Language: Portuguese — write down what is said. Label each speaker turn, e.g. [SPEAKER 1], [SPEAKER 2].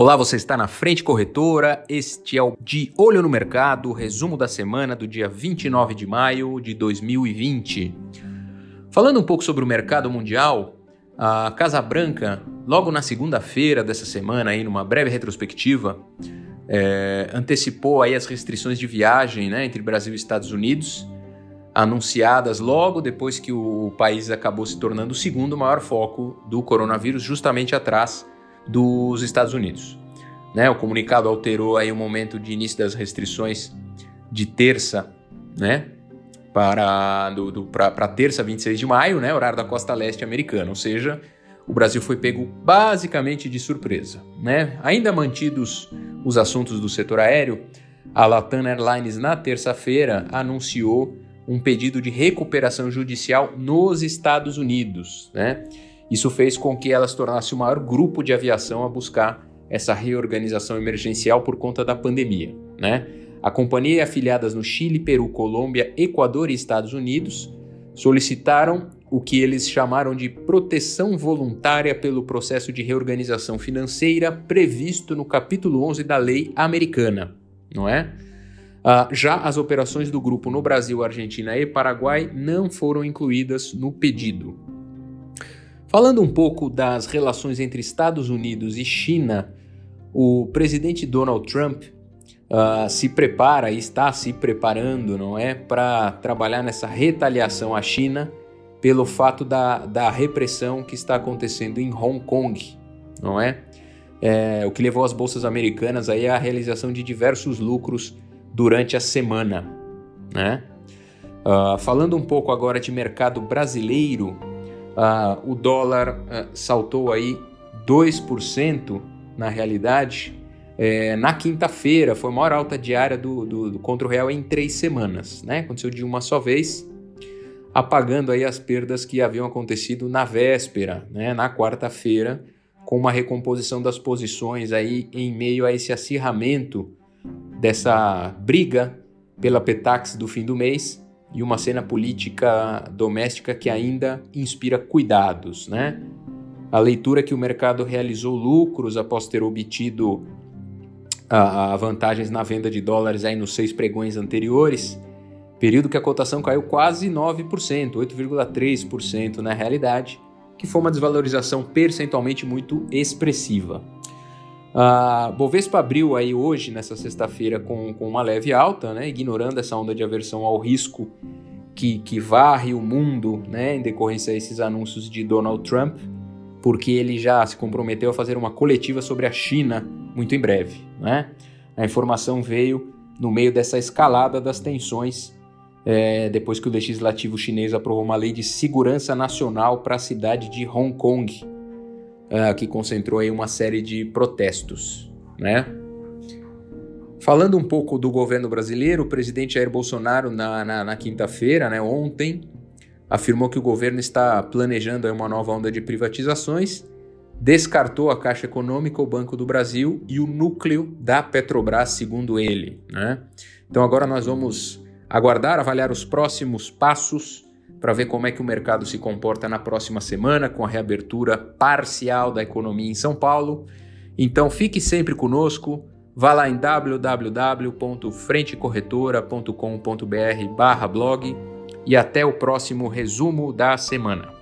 [SPEAKER 1] Olá, você está na Frente Corretora. Este é o De Olho no Mercado, resumo da semana do dia 29 de maio de 2020. Falando um pouco sobre o mercado mundial, a Casa Branca, logo na segunda-feira dessa semana, aí numa breve retrospectiva, é, antecipou aí as restrições de viagem né, entre Brasil e Estados Unidos, anunciadas logo depois que o país acabou se tornando o segundo maior foco do coronavírus, justamente atrás dos Estados Unidos. Né, o comunicado alterou aí o momento de início das restrições de terça, né, para do, do, para terça 26 de maio, né, horário da costa leste americana, ou seja, o Brasil foi pego basicamente de surpresa, né? Ainda mantidos os assuntos do setor aéreo, a Latam Airlines na terça-feira anunciou um pedido de recuperação judicial nos Estados Unidos, né? Isso fez com que ela se tornasse o maior grupo de aviação a buscar essa reorganização emergencial por conta da pandemia. Né? A companhia e afiliadas no Chile, Peru, Colômbia, Equador e Estados Unidos solicitaram o que eles chamaram de proteção voluntária pelo processo de reorganização financeira previsto no capítulo 11 da lei americana, não é? Uh, já as operações do grupo no Brasil, Argentina e Paraguai não foram incluídas no pedido. Falando um pouco das relações entre Estados Unidos e China, o presidente Donald Trump uh, se prepara e está se preparando, não é, para trabalhar nessa retaliação à China pelo fato da, da repressão que está acontecendo em Hong Kong, não é? é? O que levou as bolsas americanas aí à realização de diversos lucros durante a semana, né? Uh, falando um pouco agora de mercado brasileiro, Uh, o dólar uh, saltou aí 2% na realidade. É, na quinta-feira foi a maior alta diária do, do, do, contra o real em três semanas. Né? Aconteceu de uma só vez, apagando aí as perdas que haviam acontecido na véspera, né? na quarta-feira, com uma recomposição das posições aí em meio a esse acirramento dessa briga pela Petax do fim do mês e uma cena política doméstica que ainda inspira cuidados, né? A leitura que o mercado realizou lucros após ter obtido a, a vantagens na venda de dólares aí nos seis pregões anteriores, período que a cotação caiu quase 9%, 8,3% na realidade, que foi uma desvalorização percentualmente muito expressiva. A Bovespa abriu aí hoje, nessa sexta-feira, com, com uma leve alta, né, ignorando essa onda de aversão ao risco que, que varre o mundo né, em decorrência desses anúncios de Donald Trump, porque ele já se comprometeu a fazer uma coletiva sobre a China muito em breve. Né? A informação veio no meio dessa escalada das tensões, é, depois que o legislativo chinês aprovou uma lei de segurança nacional para a cidade de Hong Kong uh, que concentrou aí uma série de protestos, né? Falando um pouco do governo brasileiro, o presidente Jair Bolsonaro, na, na, na quinta-feira, né, ontem, afirmou que o governo está planejando uma nova onda de privatizações, descartou a Caixa Econômica, o Banco do Brasil e o núcleo da Petrobras, segundo ele. Né? Então agora nós vamos aguardar, avaliar os próximos passos para ver como é que o mercado se comporta na próxima semana com a reabertura parcial da economia em São Paulo. Então fique sempre conosco. Vá lá em www.frentecorretora.com.br/blog e até o próximo resumo da semana.